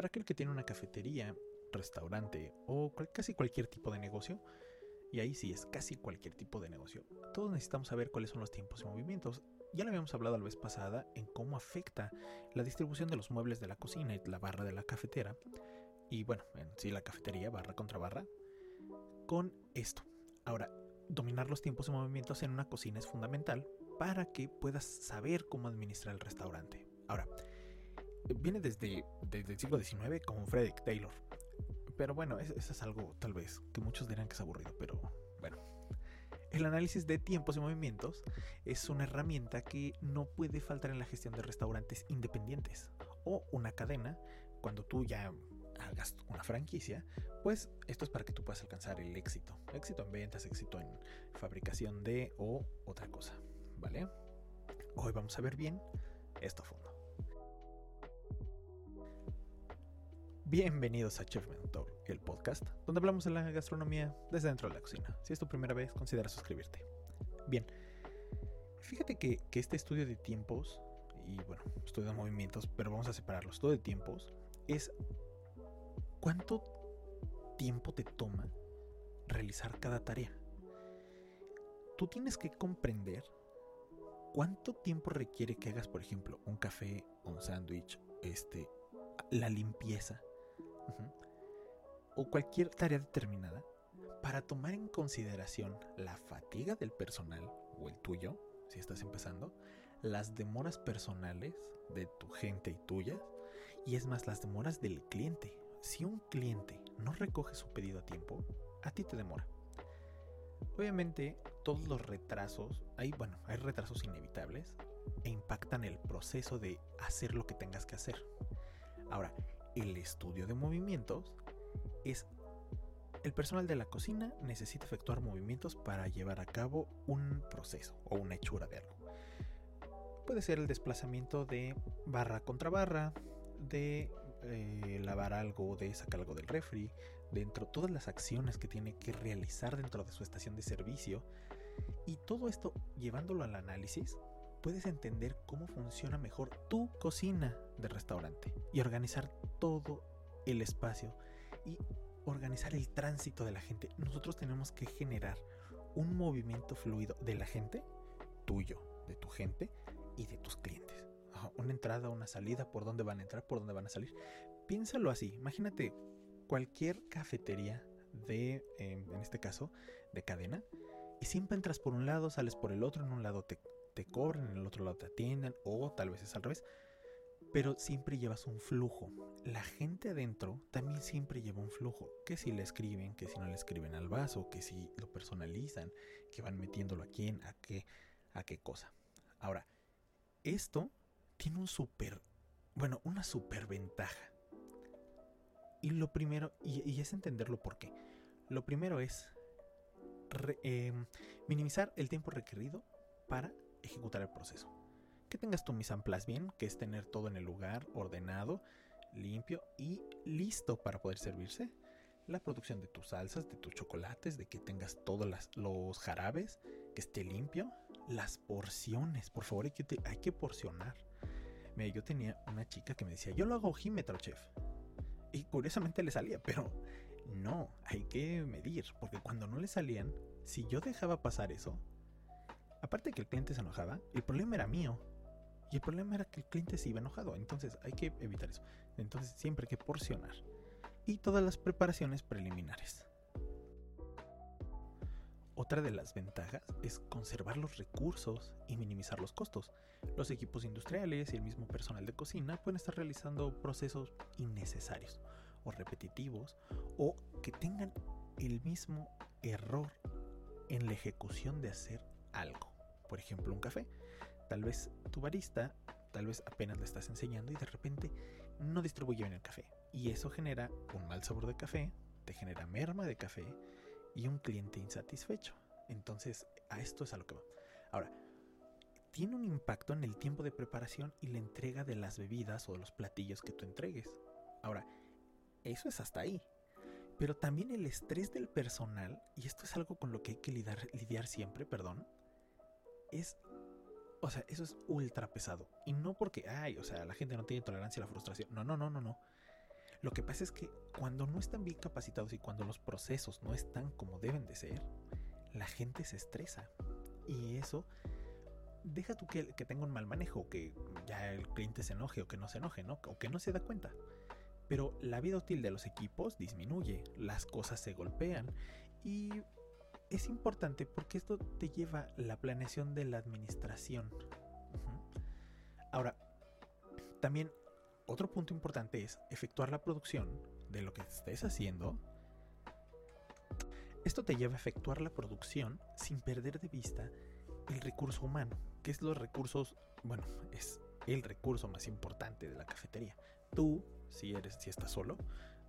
Para aquel que tiene una cafetería, restaurante o casi cualquier tipo de negocio, y ahí sí es casi cualquier tipo de negocio, todos necesitamos saber cuáles son los tiempos y movimientos. Ya lo habíamos hablado la vez pasada en cómo afecta la distribución de los muebles de la cocina y la barra de la cafetera, y bueno, en sí la cafetería, barra contra barra, con esto. Ahora, dominar los tiempos y movimientos en una cocina es fundamental para que puedas saber cómo administrar el restaurante. Ahora, viene desde, desde el siglo XIX con Frederick Taylor. Pero bueno, eso, es algo tal vez que muchos dirán que es aburrido, pero bueno. El análisis de tiempos y movimientos es una herramienta que no puede faltar en la gestión de restaurantes independientes o una cadena cuando tú ya hagas una franquicia, pues esto es para que tú puedas alcanzar el éxito. Éxito en ventas, éxito en fabricación de o otra cosa, ¿vale? Hoy vamos a ver bien esto a fondo. Bienvenidos a Chef Mentor, el podcast, donde hablamos de la gastronomía desde dentro de la cocina. Si es tu primera vez, considera suscribirte. Bien, fíjate que, este estudio de tiempos, y bueno, estudio de movimientos, pero vamos a separarlos, estudio de tiempos, es cuánto tiempo te toma realizar cada tarea. Tú tienes que comprender cuánto tiempo requiere que hagas, por ejemplo, un café, un sándwich, este, la limpieza o cualquier tarea determinada para tomar en consideración la fatiga del personal o el tuyo, si estás empezando, las demoras personales de tu gente y tuyas, y es más las demoras del cliente. Si un cliente no recoge su pedido a tiempo, a ti te demora. Obviamente, todos los retrasos, hay, bueno, hay retrasos inevitables e impactan el proceso de hacer lo que tengas que hacer. Ahora, el estudio de movimientos es el personal de la cocina necesita efectuar movimientos para llevar a cabo un proceso o una hechura de algo. Puede ser el desplazamiento de barra contra barra, de eh, lavar algo, de sacar algo del refri, dentro todas las acciones que tiene que realizar dentro de su estación de servicio. Y todo esto llevándolo al análisis, puedes entender cómo funciona mejor tu cocina de restaurante y organizar todo el espacio y organizar el tránsito de la gente. Nosotros tenemos que generar un movimiento fluido de la gente, tuyo, de tu gente y de tus clientes. Una entrada, una salida, por dónde van a entrar, por dónde van a salir. Piénsalo así, imagínate cualquier cafetería de, em, en este caso, de cadena, y siempre entras por un lado, sales por el otro, en un lado te te cobran, en el otro lado te atienden, o tal vez es al revés. Pero siempre llevas un flujo. La gente adentro también siempre lleva un flujo. Que si le escriben, que si no le escriben al vaso, que si lo personalizan, que van metiéndolo a quién, a qué, a qué cosa. Ahora, esto tiene un súper, bueno, una súper ventaja. Y lo primero, y, es entenderlo por qué. Lo primero es em, minimizar el tiempo requerido para ejecutar el proceso. Que tengas tu mise en bien, que es tener todo en el lugar, ordenado, limpio y listo para poder servirse. La producción de tus salsas, de tus chocolates, de que tengas todos los jarabes, que esté limpio. Las porciones, por favor, hay que, hay que porcionar. Mira, yo tenía una chica que me decía, yo lo hago ojímetro, chef. Y curiosamente le salía, pero no, hay que medir, porque cuando no le salían, si yo dejaba pasar eso, Aparte de que el cliente se enojaba, el problema era mío. Y el problema era que el cliente se iba enojado. Entonces hay que evitar eso. Entonces siempre hay que porcionar. Y todas las preparaciones preliminares. Otra de las ventajas es conservar los recursos y minimizar los costos. Los equipos industriales y el mismo personal de cocina pueden estar realizando procesos innecesarios o repetitivos o que tengan el mismo error en la ejecución de hacer algo. Por ejemplo, un café. Tal vez tu barista, tal vez apenas le estás enseñando y de repente no distribuye bien el café. Y eso genera un mal sabor de café, te genera merma de café y un cliente insatisfecho. Entonces, a esto es a lo que va. Ahora, tiene un impacto en el tiempo de preparación y la entrega de las bebidas o de los platillos que tú entregues. Ahora, eso es hasta ahí. Pero también el estrés del personal, y esto es algo con lo que hay que lidiar, lidiar siempre, perdón, es, o sea, eso es ultra pesado. Y no porque, ay, o sea, la gente no tiene tolerancia a la frustración. No, no, no, no, no. Lo que pasa es que cuando no están bien capacitados y cuando los procesos no están como deben de ser, la gente se estresa. Y eso deja tú que, que tenga un mal manejo, que ya el cliente se enoje o que no se enoje, ¿no? O que no se da cuenta. Pero la vida útil de los equipos disminuye, las cosas se golpean y es importante porque esto te lleva la planeación de la administración. Ahora, también otro punto importante es efectuar la producción de lo que estés haciendo. Esto te lleva a efectuar la producción sin perder de vista el recurso humano, que es los recursos, bueno, es el recurso más importante de la cafetería. Tú, si eres, si estás solo,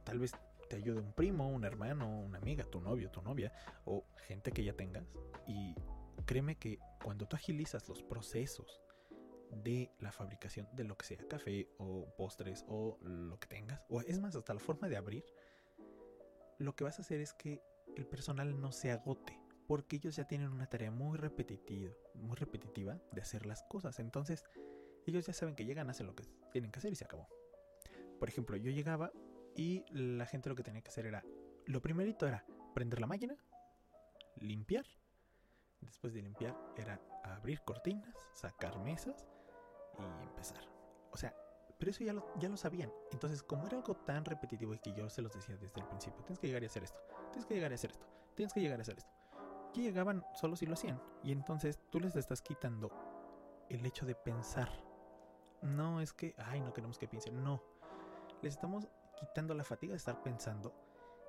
tal vez te ayude un primo, un hermano, una amiga, tu novio, tu novia o gente que ya tengas. Y créeme que cuando tú agilizas los procesos de la fabricación de lo que sea, café o postres o lo que tengas, o es más, hasta la forma de abrir, lo que vas a hacer es que el personal no se agote, porque ellos ya tienen una tarea muy repetitiva, muy repetitiva de hacer las cosas. Entonces, ellos ya saben que llegan, hacen lo que tienen que hacer y se acabó. Por ejemplo, yo llegaba y la gente lo que tenía que hacer era, lo primerito era prender la máquina, limpiar, después de limpiar era abrir cortinas, sacar mesas y empezar. O sea, pero eso ya lo, ya lo sabían. Entonces, como era algo tan repetitivo y que yo se los decía desde el principio, tienes que llegar y hacer esto, tienes que llegar y hacer esto, tienes que llegar y hacer esto. Que llegaban solos y lo hacían. Y entonces tú les estás quitando el hecho de pensar. No es que, ay, no queremos que piensen. No. Les estamos quitando la fatiga de estar pensando,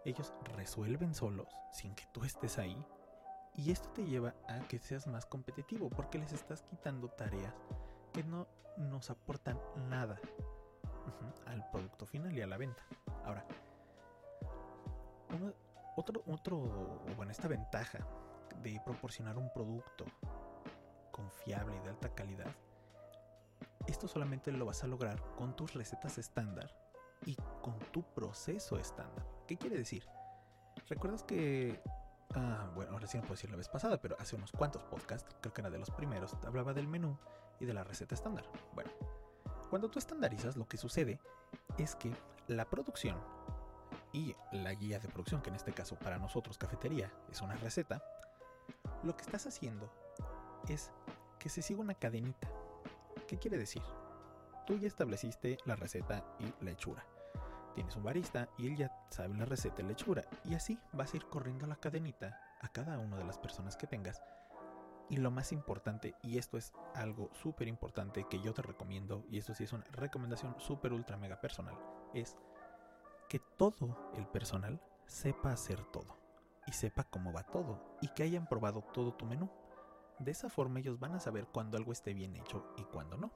ellos resuelven solos sin que tú estés ahí. Y esto te lleva a que seas más competitivo porque les estás quitando tareas que no nos aportan nada al producto final y a la venta. Ahora, otro, otro, bueno, esta ventaja de proporcionar un producto confiable y de alta calidad, esto solamente lo vas a lograr con tus recetas estándar con tu proceso estándar. ¿Qué quiere decir? ¿Recuerdas que... Ah, bueno, ahora sí no puedo decir la vez pasada, pero hace unos cuantos podcasts, creo que era de los primeros, hablaba del menú y de la receta estándar. Bueno, cuando tú estandarizas, lo que sucede es que la producción y la guía de producción, que en este caso para nosotros cafetería es una receta, lo que estás haciendo es que se siga una cadenita. ¿Qué quiere decir? Tú ya estableciste la receta y la hechura. Tienes un barista y él ya sabe la receta y la hechura. Y así vas a ir corriendo la cadenita a cada una de las personas que tengas. Y lo más importante, y esto es algo súper importante que yo te recomiendo, y esto sí es una recomendación súper ultra mega personal, es que todo el personal sepa hacer todo y sepa cómo va todo y que hayan probado todo tu menú. De esa forma ellos van a saber cuando algo esté bien hecho y cuando no.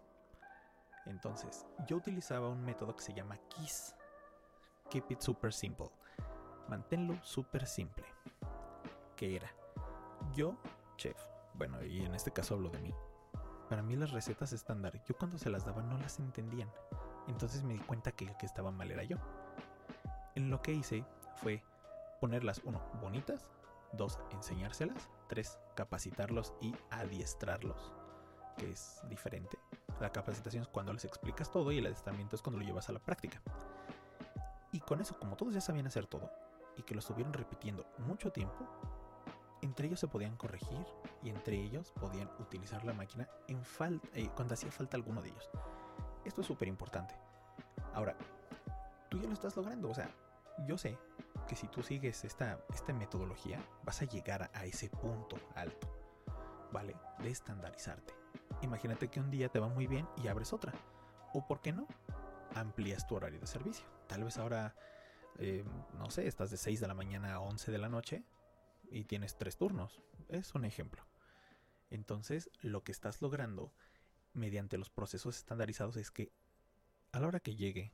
Entonces, yo utilizaba un método que se llama KISS. Keep it super simple. Manténlo súper simple. ¿Qué era? Yo, chef. Bueno, y en este caso hablo de mí. Para mí las recetas estándar, yo cuando se las daba no las entendían. Entonces me di cuenta que el que estaba mal era yo. En lo que hice fue ponerlas, uno, bonitas, dos, enseñárselas, tres, capacitarlos y adiestrarlos, que es diferente. La capacitación es cuando les explicas todo y el adiestramiento es cuando lo llevas a la práctica. Con eso, como todos ya sabían hacer todo y que lo estuvieron repitiendo mucho tiempo, entre ellos se podían corregir y entre ellos podían utilizar la máquina en eh, cuando hacía falta alguno de ellos. Esto es súper importante. Ahora, tú ya lo estás logrando, o sea, yo sé que si tú sigues esta, esta metodología, vas a llegar a ese punto alto, ¿vale? De estandarizarte. Imagínate que un día te va muy bien y abres otra. O por qué no, amplías tu horario de servicio. Tal vez ahora, eh, no sé, estás de 6 de la mañana a 11 de la noche y tienes tres turnos. Es un ejemplo. Entonces, lo que estás logrando mediante los procesos estandarizados es que a la hora que llegue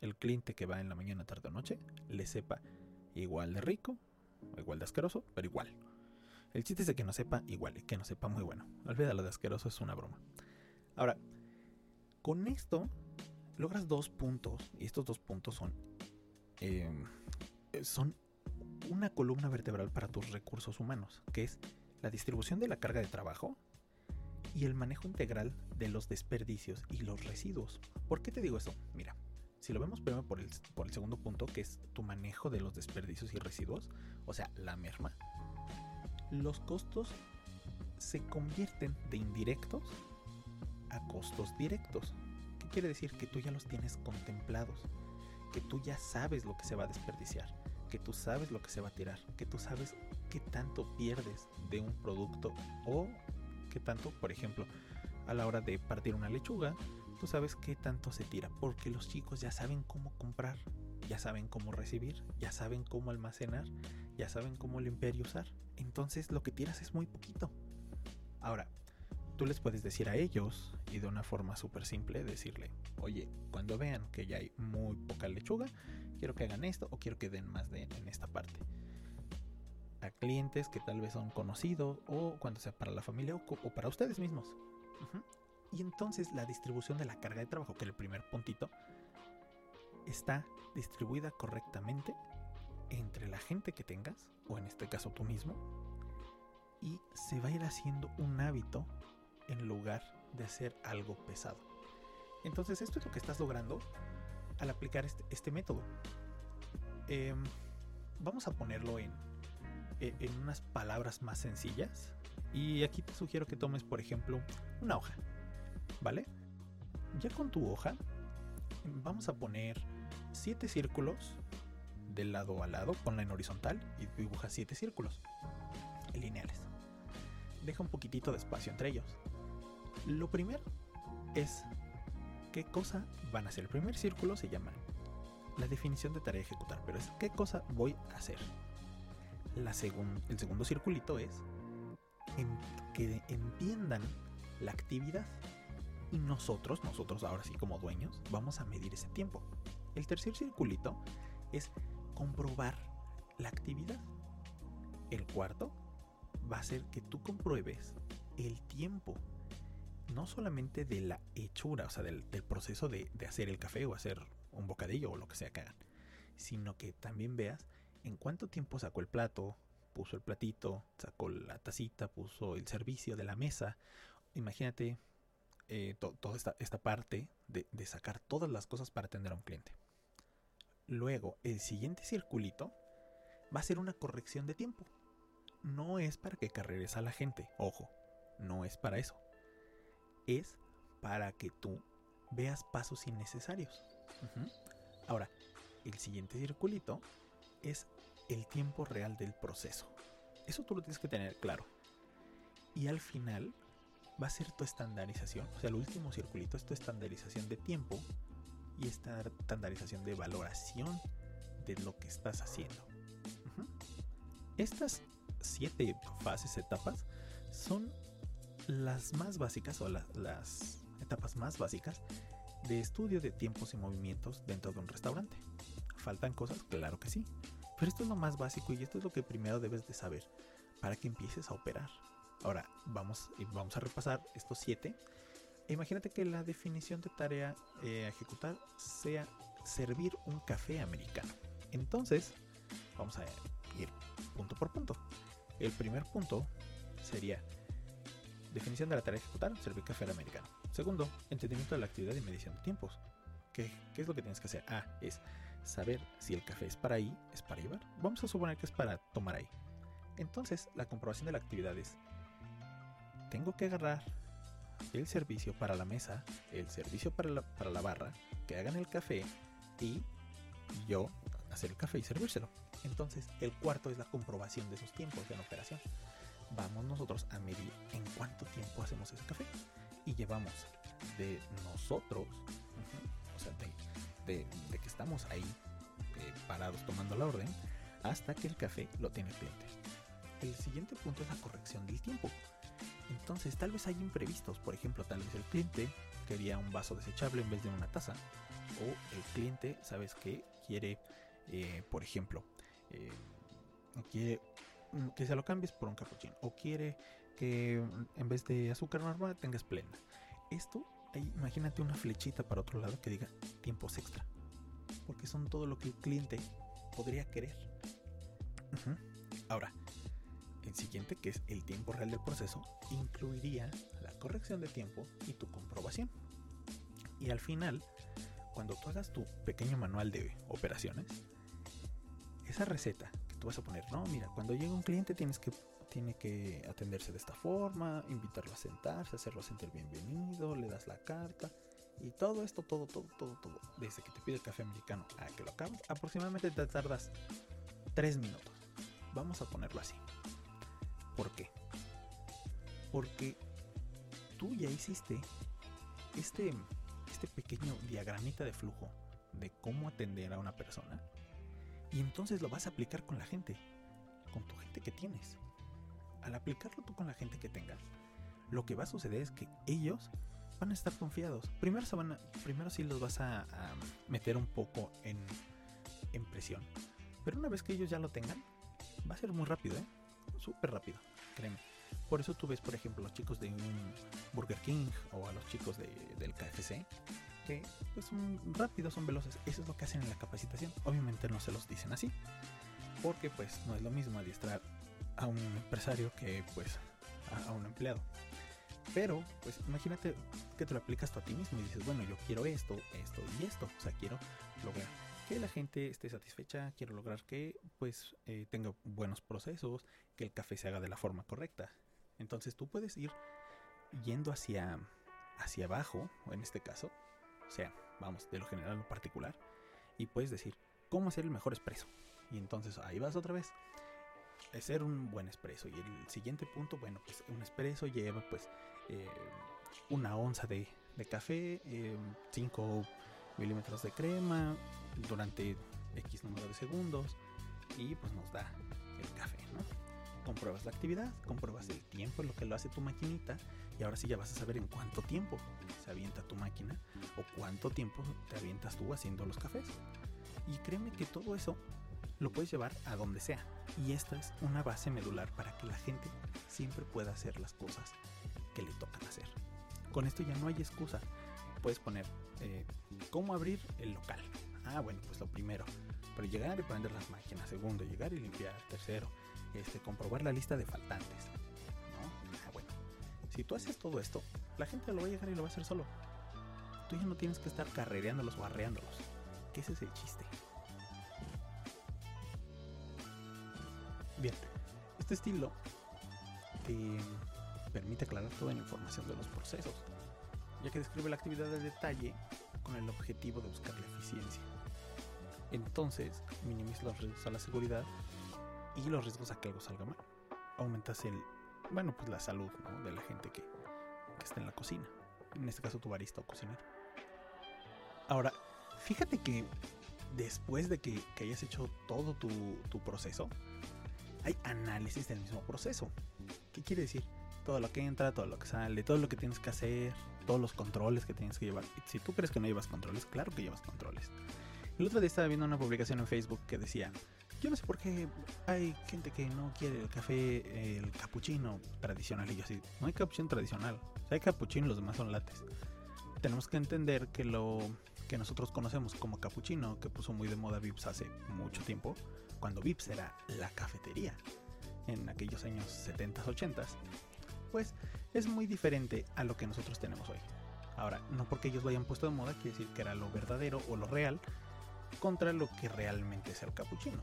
el cliente que va en la mañana, tarde o noche, le sepa igual de rico, igual de asqueroso, pero igual. El chiste es de que no sepa igual y que no sepa muy bueno. Olvídalo de asqueroso, es una broma. Ahora, con esto logras dos puntos, y estos dos puntos son, em, son una columna vertebral para tus recursos humanos, que es la distribución de la carga de trabajo y el manejo integral de los desperdicios y los residuos. ¿Por qué te digo eso? Mira, si lo vemos primero por el, por el segundo punto, que es tu manejo de los desperdicios y residuos, o sea, la merma, los costos se convierten de indirectos a costos directos. ¿Qué quiere decir? Que tú ya los tienes contemplados, que tú ya sabes lo que se va a desperdiciar, que tú sabes lo que se va a tirar, que tú sabes qué tanto pierdes de un producto o qué tanto, por ejemplo, a la hora de partir una lechuga, tú sabes qué tanto se tira, porque los chicos ya saben cómo comprar, ya saben cómo recibir, ya saben cómo almacenar, ya saben cómo limpiar y usar. Entonces lo que tiras es muy poquito. Ahora, tú les puedes decir a ellos y de una forma súper simple decirle, oye, cuando vean que ya hay muy poca lechuga, quiero que hagan esto o quiero que den más de en esta parte. A clientes que tal vez son conocidos o cuando sea para la familia o, para ustedes mismos. Y entonces la distribución de la carga de trabajo, que es el primer puntito, está distribuida correctamente entre la gente que tengas, o en este caso tú mismo, y se va a ir haciendo un hábito en lugar de hacer algo pesado. Entonces esto es lo que estás logrando al aplicar este, este método. Em, vamos a ponerlo en, e, en unas palabras más sencillas. Y aquí te sugiero que tomes, por ejemplo, una hoja. ¿Vale? Ya con tu hoja, vamos a poner siete círculos de lado a lado, ponla en horizontal y dibuja siete círculos lineales. Deja un poquitito de espacio entre ellos. Lo primero es qué cosa van a hacer. El primer círculo se llama la definición de tarea a ejecutar, pero es qué cosa voy a hacer. La el segundo circulito es que entiendan la actividad y nosotros, nosotros ahora sí como dueños, vamos a medir ese tiempo. El tercer circulito es comprobar la actividad. El cuarto va a ser que tú compruebes el tiempo, no solamente de la hechura, o sea, del, proceso de, hacer el café o hacer un bocadillo o lo que sea que hagan, sino que también veas en cuánto tiempo sacó el plato, puso el platito, sacó la tacita, puso el servicio de la mesa. Imagínate eh, toda esta, esta parte de, de, sacar todas las cosas para atender a un cliente. Luego, el siguiente circulito va a ser una corrección de tiempo. No es para que carreres a la gente, ojo, no es para eso. Es para que tú veas pasos innecesarios. Ahora, el siguiente circulito es el tiempo real del proceso. Eso tú lo tienes que tener claro. Y al final va a ser tu estandarización. O sea, el último circulito es tu estandarización de tiempo y esta estandarización de valoración de lo que estás haciendo. Estas siete fases, etapas, son las más básicas o las etapas más básicas de estudio de tiempos y movimientos dentro de un restaurante. ¿Faltan cosas? Claro que sí. Pero esto es lo más básico y esto es lo que primero debes de saber para que empieces a operar. Ahora vamos, vamos a repasar estos siete. Imagínate que la definición de tarea eh, ejecutar sea servir un café americano. Entonces, vamos a ir punto por punto. El primer punto sería definición de la tarea a ejecutar, servir café americano. Segundo, entendimiento de la actividad y medición de tiempos. ¿Qué, ¿Qué, es lo que tienes que hacer? Ah, es saber si el café es para ahí, es para llevar. Vamos a suponer que es para tomar ahí. Entonces, la comprobación de la actividad es tengo que agarrar el servicio para la mesa, el servicio para la, para la barra, que hagan el café y yo hacer el café y servírselo. Entonces, el cuarto es la comprobación de esos tiempos en operación. Vamos nosotros a medir en cuánto tiempo hacemos ese café y llevamos de nosotros, o sea, de, que estamos ahí eh, parados tomando la orden, hasta que el café lo tiene el cliente. El siguiente punto es la corrección del tiempo. Entonces, tal vez hay imprevistos. Por ejemplo, tal vez el cliente quería un vaso desechable en vez de una taza. O el cliente, ¿sabes qué? Quiere, eh, por ejemplo, eh, quiere que se lo cambies por un cappuccino. O quiere que mm, en vez de azúcar normal tengas plena. Esto, imagínate una flechita para otro lado que diga tiempos extra. Porque son todo lo que el cliente podría querer. Ahora, el siguiente, que es el tiempo real del proceso, incluiría la corrección de tiempo y tu comprobación. Y al final, cuando tú hagas tu pequeño manual de operaciones, esa receta tú vas a poner, no, mira, cuando llega un cliente tienes que tiene que atenderse de esta forma, invitarlo a sentarse, hacerlo sentir bienvenido, le das la carta y todo esto, todo, todo, todo, todo, desde que te pide el café americano a que lo acabes, aproximadamente te tardas 3 minutos. Vamos a ponerlo así. ¿Por qué? Porque tú ya hiciste este, este pequeño diagramita de flujo de cómo atender a una persona y entonces lo vas a aplicar con la gente, con tu gente que tienes. Al aplicarlo tú con la gente que tengas, lo que va a suceder es que ellos van a estar confiados. Primero, se van a, primero sí los vas a, meter un poco en, en presión. Pero una vez que ellos ya lo tengan, va a ser muy rápido, ¿eh? Súper rápido, créeme. Por eso tú ves, por ejemplo, los chicos de Burger King o a los chicos del KFC, pues, son rápidos, son veloces. Eso es lo que hacen en la capacitación. Obviamente no se los dicen así, porque pues no es lo mismo adiestrar a un empresario que pues a, un empleado. Pero, pues imagínate que te lo aplicas tú a ti mismo y dices, bueno, yo quiero esto, esto y esto. O sea, quiero lograr que la gente esté satisfecha, quiero lograr que pues eh, tenga buenos procesos, que el café se haga de la forma correcta. Entonces tú puedes ir yendo hacia, hacia abajo, en este caso, o sea, vamos, de lo general a lo particular, y puedes decir, ¿cómo hacer el mejor expreso? Y entonces ahí vas otra vez. Hacer un buen expreso. Y el siguiente punto, bueno, pues un expreso lleva pues eh, una onza de, café, 5 eh, milímetros de crema durante X número de segundos y pues nos da el café, ¿no? Compruebas la actividad, compruebas el tiempo lo que lo hace tu maquinita y ahora sí ya vas a saber en cuánto tiempo se avienta tu máquina o cuánto tiempo te avientas tú haciendo los cafés. Y créeme que todo eso lo puedes llevar a donde sea. Y esta es una base medular para que la gente siempre pueda hacer las cosas que le tocan hacer. Con esto ya no hay excusa. Puedes poner eh, cómo abrir el local. Ah, bueno, pues lo primero. Pero llegar y prender las máquinas. Segundo, llegar y limpiar. Tercero, este, comprobar la lista de faltantes. Ah, bueno, si tú haces todo esto, la gente lo va a llegar y lo va a hacer solo. Tú ya no tienes que estar carrereándolos o arreándolos. Que ese es el chiste. Bien, este estilo te permite aclarar toda la información de los procesos, ya que describe la actividad de detalle con el objetivo de buscar la eficiencia. Entonces, minimiza los riesgos a la seguridad y los riesgos a que algo salga mal. Aumentas el, bueno, pues la salud de la gente que, está en la cocina. En este caso tu barista o cocinero. Ahora, fíjate que después de que, hayas hecho todo tu, tu, proceso, hay análisis del mismo proceso. ¿Qué quiere decir? Todo lo que entra, todo lo que sale, todo lo que tienes que hacer, todos los controles que tienes que llevar. Si tú crees que no llevas controles, claro que llevas controles. El otro día estaba viendo una publicación en Facebook que decía, yo no sé por qué hay gente que no quiere el café, el capuchino tradicional. Y yo así, no hay capuchino tradicional. hay capuchino los demás son lates. Tenemos que entender que lo que nosotros conocemos como capuchino, que puso muy de moda Vips hace mucho tiempo, cuando Vips era la cafetería, en aquellos años 70s, 80s, pues es muy diferente a lo que nosotros tenemos hoy. Ahora, no porque ellos lo hayan puesto de moda quiere decir que era lo verdadero o lo real contra lo que realmente es el capuchino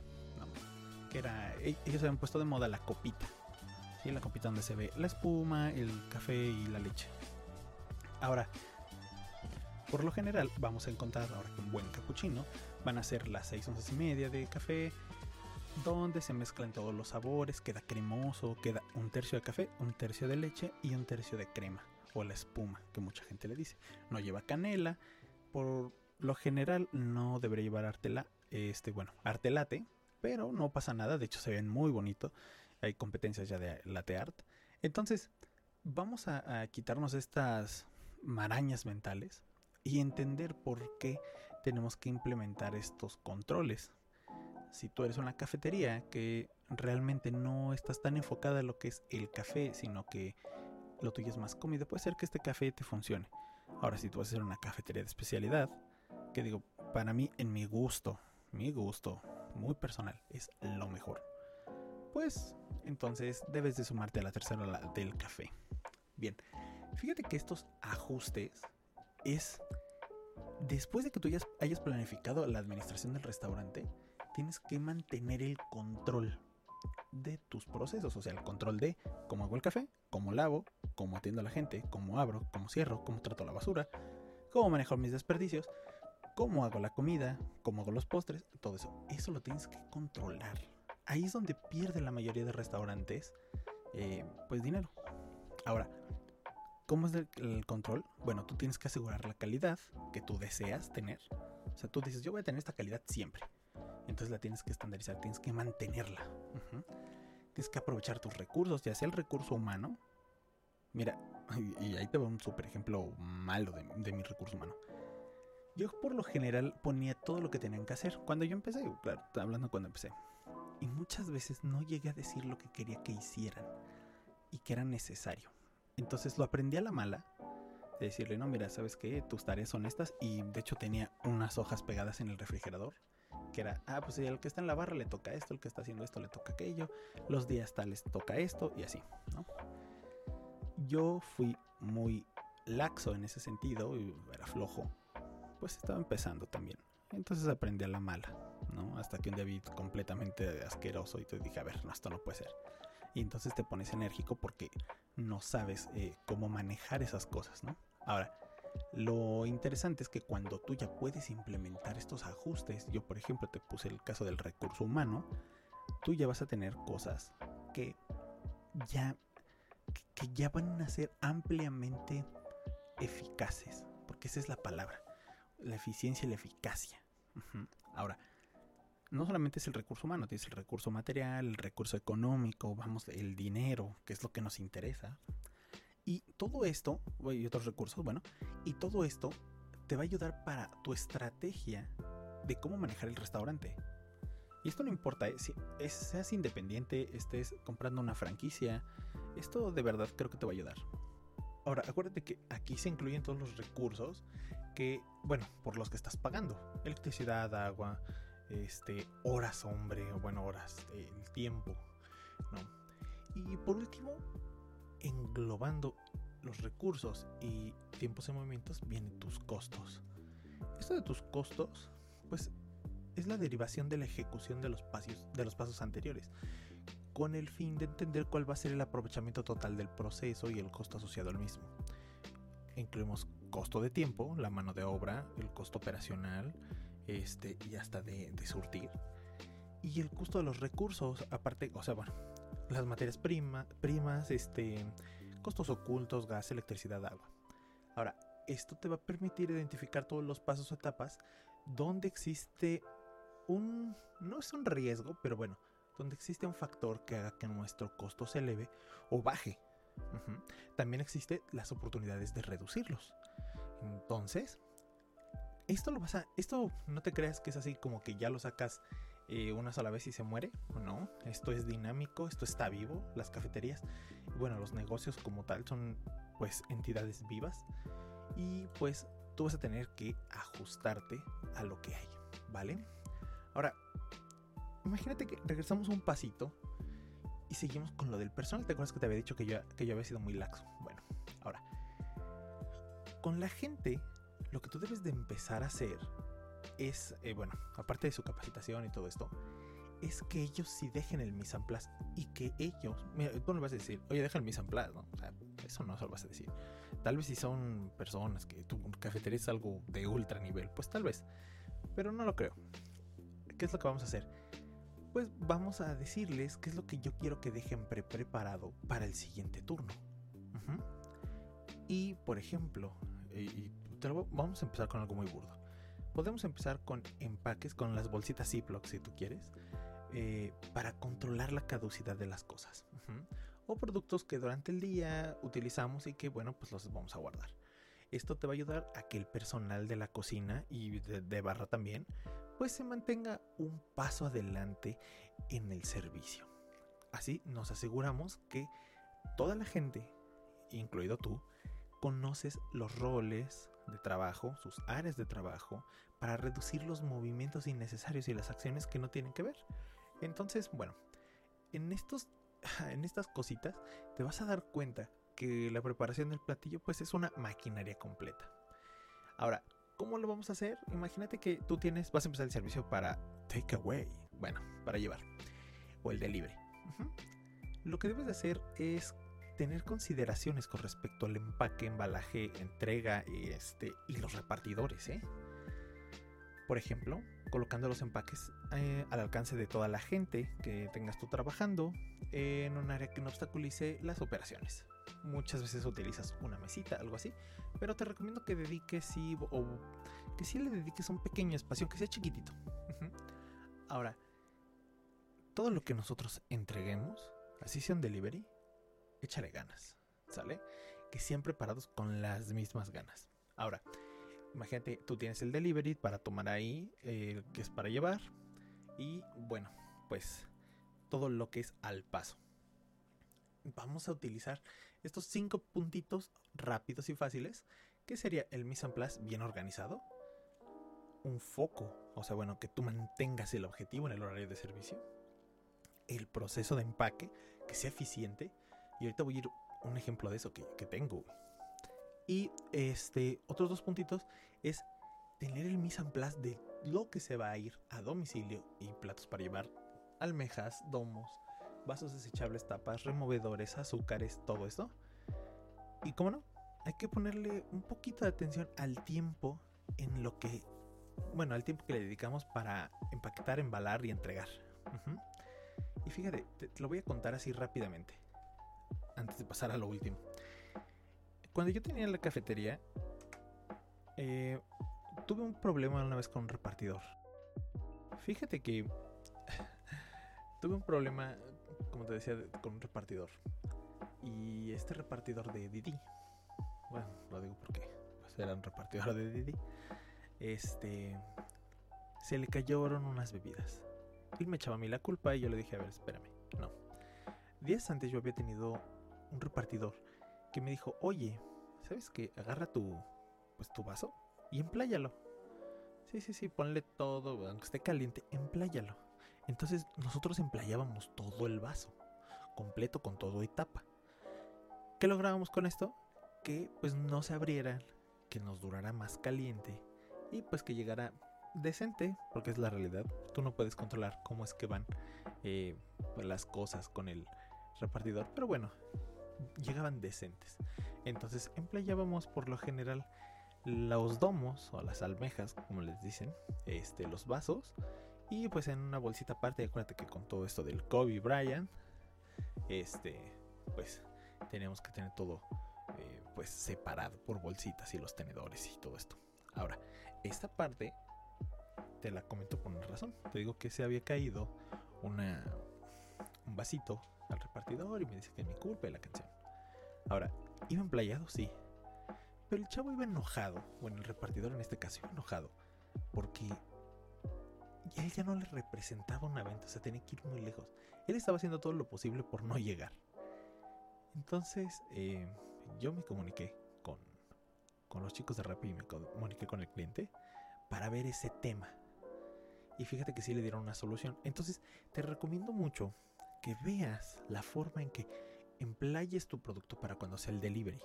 era, e-, ellos habían puesto de moda la copita, ¿sí? la copita donde se ve la espuma, el café y la leche. Ahora, por lo general vamos a encontrar ahora que un buen capuchino van a ser las 6 onzas y media de café, donde se mezclan todos los sabores, queda cremoso, queda un tercio de café, un tercio de leche y un tercio de crema o la espuma, que mucha gente le dice. No lleva canela, por lo general no debería llevar artela, este, bueno, artelate, pero no pasa nada, de hecho se ven muy bonito. Hay competencias ya de latte art. Entonces, vamos a, quitarnos estas marañas mentales y entender por qué tenemos que implementar estos controles. Si tú eres una cafetería que realmente no estás tan enfocada en lo que es el café, sino que lo tuyo es más comida, puede ser que este café te funcione. Ahora, si tú vas a ser una cafetería de especialidad, que digo, para mí, en mi gusto, mi gusto, muy personal, es lo mejor. Pues entonces debes de sumarte a la tercera del café. Bien, fíjate que estos ajustes es después de que tú hayas planificado la administración del restaurante, tienes que mantener el control de tus procesos, o sea, el control de cómo hago el café, cómo lavo, cómo atiendo a la gente, cómo abro, cómo cierro, cómo trato la basura, cómo manejo mis desperdicios, cómo hago la comida, cómo hago los postres, todo eso. Eso lo tienes que controlar. Ahí es donde pierde la mayoría de restaurantes, eh, pues dinero. Ahora, ¿cómo es el, control? Bueno, tú tienes que asegurar la calidad que tú deseas tener. O sea, tú dices, yo voy a tener esta calidad siempre. Entonces la tienes que estandarizar, tienes que mantenerla. Tienes que aprovechar tus recursos, ya sea el recurso humano. Mira, y ahí te va un super ejemplo malo de, de mi recurso humano. Yo por lo general ponía todo lo que tenían que hacer. Cuando yo empecé, claro, hablando cuando empecé. Y muchas veces no llegué a decir lo que quería que hicieran y que era necesario. Entonces lo aprendí a la mala. De decirle, no, mira, ¿sabes qué? Tus tareas son estas. Y de hecho tenía unas hojas pegadas en el refrigerador. Que era, ah, pues el que está en la barra le toca esto, el que está haciendo esto le toca aquello. Los días tales toca esto y así, ¿no? Yo fui muy laxo en ese sentido, y era flojo. Pues estaba empezando también. Entonces aprendí a la mala, ¿no? Hasta que un día vi completamente asqueroso y te dije, a ver, no, esto no puede ser. Y entonces te pones enérgico porque no sabes eh, cómo manejar esas cosas, ¿no? Ahora, lo interesante es que cuando tú ya puedes implementar estos ajustes, yo por ejemplo te puse el caso del recurso humano, tú ya vas a tener cosas que ya, que ya van a ser ampliamente eficaces, porque esa es la palabra, la eficiencia y la eficacia. Ahora, no solamente es el recurso humano, tienes el recurso material, el recurso económico, vamos, el dinero, que es lo que nos interesa. Y todo esto, y otros recursos, bueno, y todo esto te va a ayudar para tu estrategia de cómo manejar el restaurante. Y esto no importa, eh, si seas independiente, estés comprando una franquicia, esto de verdad creo que te va a ayudar. Ahora, acuérdate que aquí se incluyen todos los recursos que, bueno, por los que estás pagando. Electricidad, agua, este, horas, hombre, o bueno, horas, el tiempo, ¿no? Y por último, englobando los recursos y tiempos en movimientos, vienen tus costos. Esto de tus costos, pues es la derivación de la ejecución de los pasos, de los pasos anteriores, con el fin de entender cuál va a ser el aprovechamiento total del proceso y el costo asociado al mismo. Incluimos costo de tiempo, la mano de obra, el costo operacional, este, y hasta de, surtir. Y el costo de los recursos, aparte, o sea, bueno, las materias primas, este, costos ocultos, gas, electricidad, agua. Ahora, esto te va a permitir identificar todos los pasos o etapas donde existe un, no es un riesgo, pero bueno, donde existe un factor que haga que nuestro costo se eleve o baje. También existen las oportunidades de reducirlos. Entonces, esto lo vas a. Esto no te creas que es así como que ya lo sacas eh, una sola vez y se muere. No, esto es dinámico, esto está vivo. Las cafeterías, bueno, los negocios como tal son pues entidades vivas. Y pues tú vas a tener que ajustarte a lo que hay, ¿vale? Ahora, imagínate que regresamos un pasito y seguimos con lo del personal. ¿Te acuerdas que te había dicho que yo, que yo había sido muy laxo? Con la gente lo que tú debes de empezar a hacer es, eh, bueno, aparte de su capacitación y todo esto, es que ellos sí dejen el mise en y que ellos, mira, tú no vas a decir, oye, deja el mise en place, ¿no? O sea, eso no se lo vas a decir. Tal vez si son personas que tu cafetería es algo de ultra nivel, pues tal vez, pero no lo creo. ¿Qué es lo que vamos a hacer? Pues vamos a decirles qué es lo que yo quiero que dejen pre preparado para el siguiente turno. Y, por ejemplo, y vamos a empezar con algo muy burdo. Podemos empezar con empaques, con las bolsitas Ziploc si tú quieres, eh, para controlar la caducidad de las cosas. O productos que durante el día utilizamos y que, bueno, pues los vamos a guardar. Esto te va a ayudar a que el personal de la cocina y de barra también, pues se mantenga un paso adelante en el servicio. Así nos aseguramos que toda la gente, incluido tú, conoces los roles, de trabajo, sus áreas de trabajo, para reducir los movimientos innecesarios y las acciones que no tienen que ver. Entonces, bueno, en, estos, en estas cositas te vas a dar cuenta que la preparación del platillo pues es una maquinaria completa. Ahora, ¿Cómo lo vamos a hacer? Imagínate que tú tienes, vas a empezar el servicio para takeaway, bueno, para llevar, o el delivery. Lo que debes de hacer es tener consideraciones con respecto al empaque, embalaje, entrega este, y los repartidores. ¿eh? Por ejemplo, colocando los empaques eh, al alcance de toda la gente que tengas tú trabajando en un área que no obstaculice las operaciones. Muchas veces utilizas una mesita, algo así, pero te recomiendo que dediques sí, o que sí le dediques un pequeño espacio, que sea chiquitito. Ahora, todo lo que nosotros entreguemos, así sea un delivery, échale ganas, ¿sale? Que siempre parados con las mismas ganas. Ahora, imagínate, tú tienes el delivery para tomar ahí, eh, que es para llevar, y bueno, pues todo lo que es al paso. Vamos a utilizar estos cinco puntitos rápidos y fáciles, que sería el mise en place bien organizado, un foco, o sea, bueno, que tú mantengas el objetivo en el horario de servicio, el proceso de empaque, que sea eficiente, y ahorita voy a ir un ejemplo de eso que, tengo. Y este, otros dos puntitos es tener el mise en place de lo que se va a ir a domicilio y platos para llevar, almejas, domos, vasos desechables, tapas, removedores, azúcares, todo esto. Y cómo no, hay que ponerle un poquito de atención al tiempo en lo que, bueno, al tiempo que le dedicamos para empaquetar, embalar y entregar. Y fíjate, te lo voy a contar así rápidamente antes de pasar a lo último. Cuando yo tenía la cafetería, eh, tuve un problema una vez con un repartidor. Fíjate que tuve un problema, como te decía, con un repartidor. Y este repartidor de Didi, bueno, lo digo porque pues, era un repartidor de Didi, este, se le cayeron unas bebidas. Él me echaba a mí la culpa y yo le dije, a ver, espérame, no. Días antes yo había tenido un repartidor que me dijo, oye, ¿sabes qué? Agarra tu, pues, tu vaso y empláyalo. Sí, sí, sí, ponle todo, aunque esté caliente, empláyalo. Entonces nosotros emplayábamos todo el vaso, completo con todo y tapa. ¿Qué lográbamos con esto? Que pues no se abriera, que nos durara más caliente y pues que llegara decente, porque es la realidad. Tú no puedes controlar cómo es que van eh, las cosas con el repartidor, pero bueno, llegaban decentes. Entonces empleábamos por lo general los domos o las almejas, como les dicen, este, los vasos. Y pues en una bolsita aparte, acuérdate que con todo esto del Kobe Bryant, este, pues tenemos que tener todo eh, pues separado por bolsitas y los tenedores y todo esto. Ahora, esta parte te la comento por una razón. Te digo que se había caído una, un vasito y me dice que es mi culpa de la canción. Ahora, ¿iba emplayado? Sí. Pero el chavo iba enojado, bueno, el repartidor en este caso iba enojado, porque él ya no le representaba una venta, o sea, tenía que ir muy lejos. Él estaba haciendo todo lo posible por no llegar. Entonces, eh, yo me comuniqué con, con los chicos de Rappi y me comuniqué con el cliente para ver ese tema. Y fíjate que sí le dieron una solución. Entonces, te recomiendo mucho que veas la forma en que emplayes tu producto para cuando sea el delivery.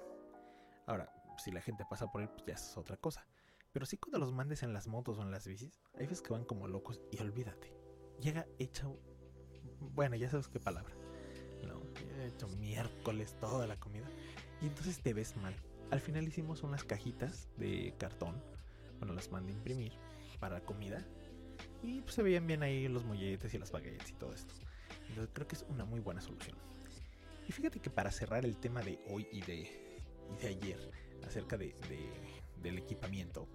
Ahora, si la gente pasa por él, pues ya es otra cosa. Pero sí cuando los mandes en las motos o en las bicis, hay veces que van como locos y olvídate. Llega hecho... Bueno, ya sabes qué palabra. No, hecho miércoles toda la comida. Y entonces te ves mal. Al final hicimos unas cajitas de cartón. Bueno, las mandé a imprimir para comida. Y pues se veían bien ahí los molletes y las baguettes y todo esto. Creo que es una muy buena solución. Y fíjate que para cerrar el tema de hoy y de, de ayer acerca de, del equipamiento,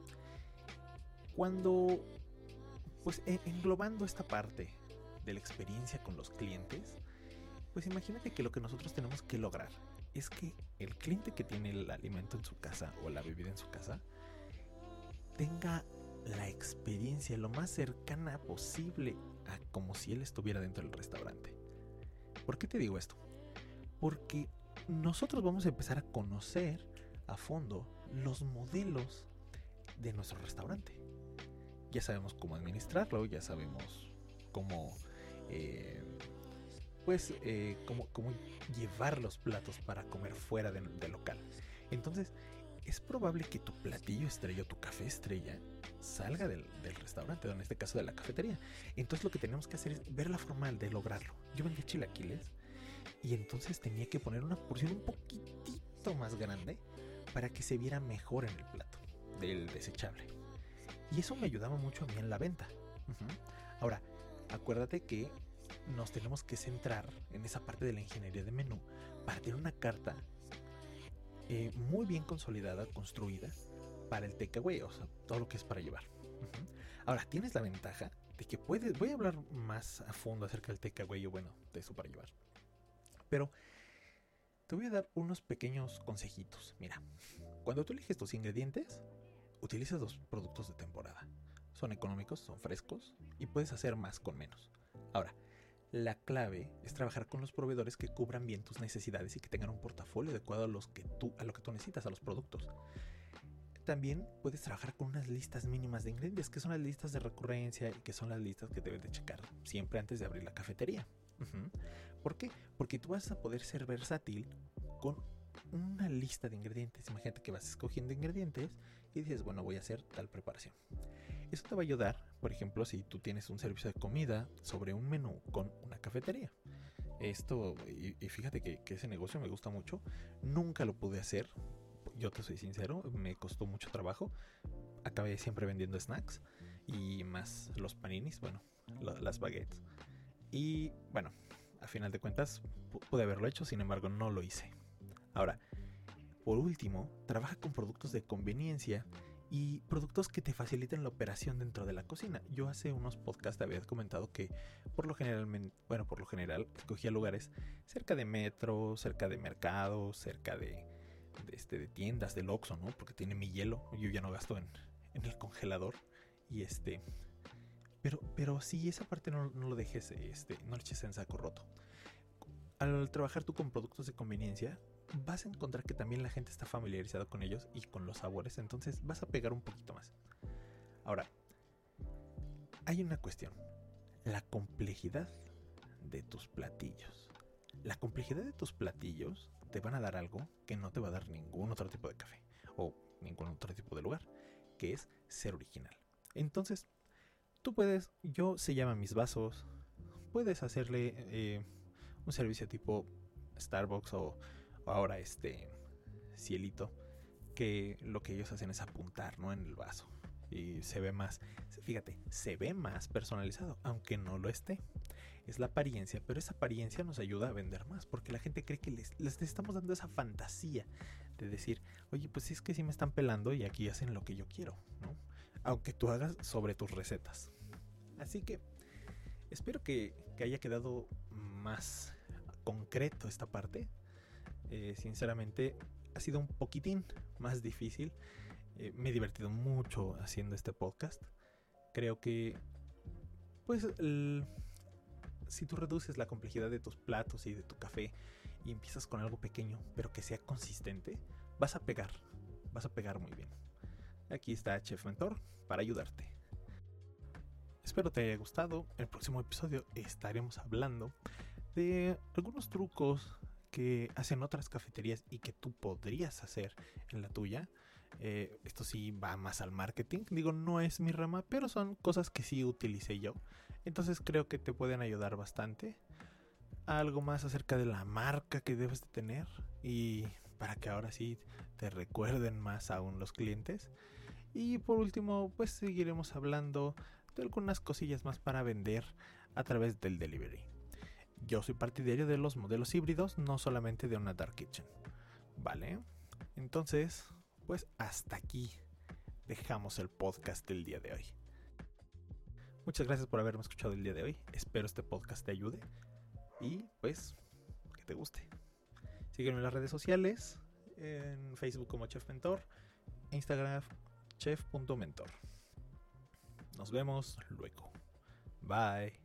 cuando, pues englobando esta parte de la experiencia con los clientes, pues imagínate que lo que nosotros tenemos que lograr es que el cliente que tiene el alimento en su casa o la bebida en su casa tenga la experiencia lo más cercana posible como si él estuviera dentro del restaurante. ¿Por qué te digo esto? Porque nosotros vamos a empezar a conocer a fondo los modelos de nuestro restaurante. Ya sabemos cómo administrarlo, ya sabemos cómo, eh, pues, eh, cómo, llevar los platos para comer fuera del local. Entonces, es probable que tu platillo estrella tu café estrella salga del, restaurante, o en este caso de la cafetería. Entonces lo que tenemos que hacer es ver la forma de lograrlo. Yo vendía chilaquiles y entonces tenía que poner una porción un poquitito más grande para que se viera mejor en el plato del desechable. Y eso me ayudaba mucho a mí en la venta. Ahora, acuérdate que nos tenemos que centrar en esa parte de la ingeniería de menú para tener una carta eh, muy bien consolidada, construida para el takeaway, o sea, todo lo que es para llevar. Ahora, tienes la ventaja de que puedes, voy a hablar más a fondo acerca del takeaway o bueno, de eso para llevar. Pero te voy a dar unos pequeños consejitos. Mira, cuando tú eliges tus ingredientes, utiliza los productos de temporada. Son económicos, son frescos y puedes hacer más con menos. Ahora, la clave es trabajar con los proveedores que cubran bien tus necesidades y que tengan un portafolio adecuado a, los que tú, a lo que tú necesitas, a los productos. También puedes trabajar con unas listas mínimas de ingredientes, que son las listas de recurrencia y que son las listas que debes de checar siempre antes de abrir la cafetería. ¿Por qué? Porque tú vas a poder ser versátil con una lista de ingredientes. Imagínate que vas escogiendo ingredientes y dices, bueno, voy a hacer tal preparación. Eso te va a ayudar, por ejemplo, si tú tienes un servicio de comida sobre un menú con una cafetería. Esto, y, fíjate que, ese negocio me gusta mucho. Nunca lo pude hacer. Yo te soy sincero, me costó mucho trabajo. Acabé siempre vendiendo snacks y más los paninis, bueno, las baguettes. Y bueno, a final de cuentas pude haberlo hecho, sin embargo no lo hice. Ahora, por último, trabaja con productos de conveniencia y productos que te faciliten la operación dentro de la cocina. Yo hace unos podcasts había comentado que por lo general, bueno, por lo general escogía lugares cerca de metro, cerca de mercados, cerca de, este, de tiendas, del Oxxo, ¿no? Porque tiene mi hielo, yo ya no gasto en, el congelador y este... Pero, pero sí, esa parte no, lo dejes, este, no lo eches en saco roto. Al trabajar tú con productos de conveniencia, vas a encontrar que también la gente está familiarizada con ellos y con los sabores, entonces vas a pegar un poquito más. Ahora, hay una cuestión, la complejidad de tus platillos. La complejidad de tus platillos te van a dar algo que no te va a dar ningún otro tipo de café o ningún otro tipo de lugar, que es ser original. Entonces, tú puedes, yo se llama mis vasos, puedes hacerle eh, un servicio tipo Starbucks o ahora este cielito, que lo que ellos hacen es apuntar, ¿no? En el vaso. Y se ve más, fíjate, se ve más personalizado, aunque no lo esté. Es la apariencia, pero esa apariencia nos ayuda a vender más, porque la gente cree que les, estamos dando esa fantasía de decir, oye, pues es que sí me están pelando y aquí hacen lo que yo quiero, ¿no? Aunque tú hagas sobre tus recetas. Así que espero que, haya quedado más concreto esta parte. Eh, sinceramente ha sido un poquitín más difícil. Eh, me he divertido mucho haciendo este podcast. Creo que, pues, si tú reduces la complejidad de tus platos y de tu café y empiezas con algo pequeño, pero que sea consistente, vas a pegar, vas a pegar muy bien. Aquí está Chef Mentor para ayudarte. Espero te haya gustado. El próximo episodio estaremos hablando de algunos trucos que hacen otras cafeterías y que tú podrías hacer en la tuya. Eh, esto sí va más al marketing. Digo, no es mi rama, pero son cosas que sí utilicé yo. Entonces creo que te pueden ayudar bastante. Algo más acerca de la marca que debes de tener y para que ahora sí te recuerden más aún los clientes. Y por último, pues seguiremos hablando de algunas cosillas más para vender a través del delivery. Yo soy partidario de los modelos híbridos, no solamente de una Dark Kitchen. ¿Vale? Entonces, pues hasta aquí dejamos el podcast del día de hoy. Muchas gracias por haberme escuchado el día de hoy. Espero este podcast te ayude y pues que te guste. Sígueme en las redes sociales, en Facebook como Chef Mentor, Instagram chef.mentor. Nos vemos luego. Bye.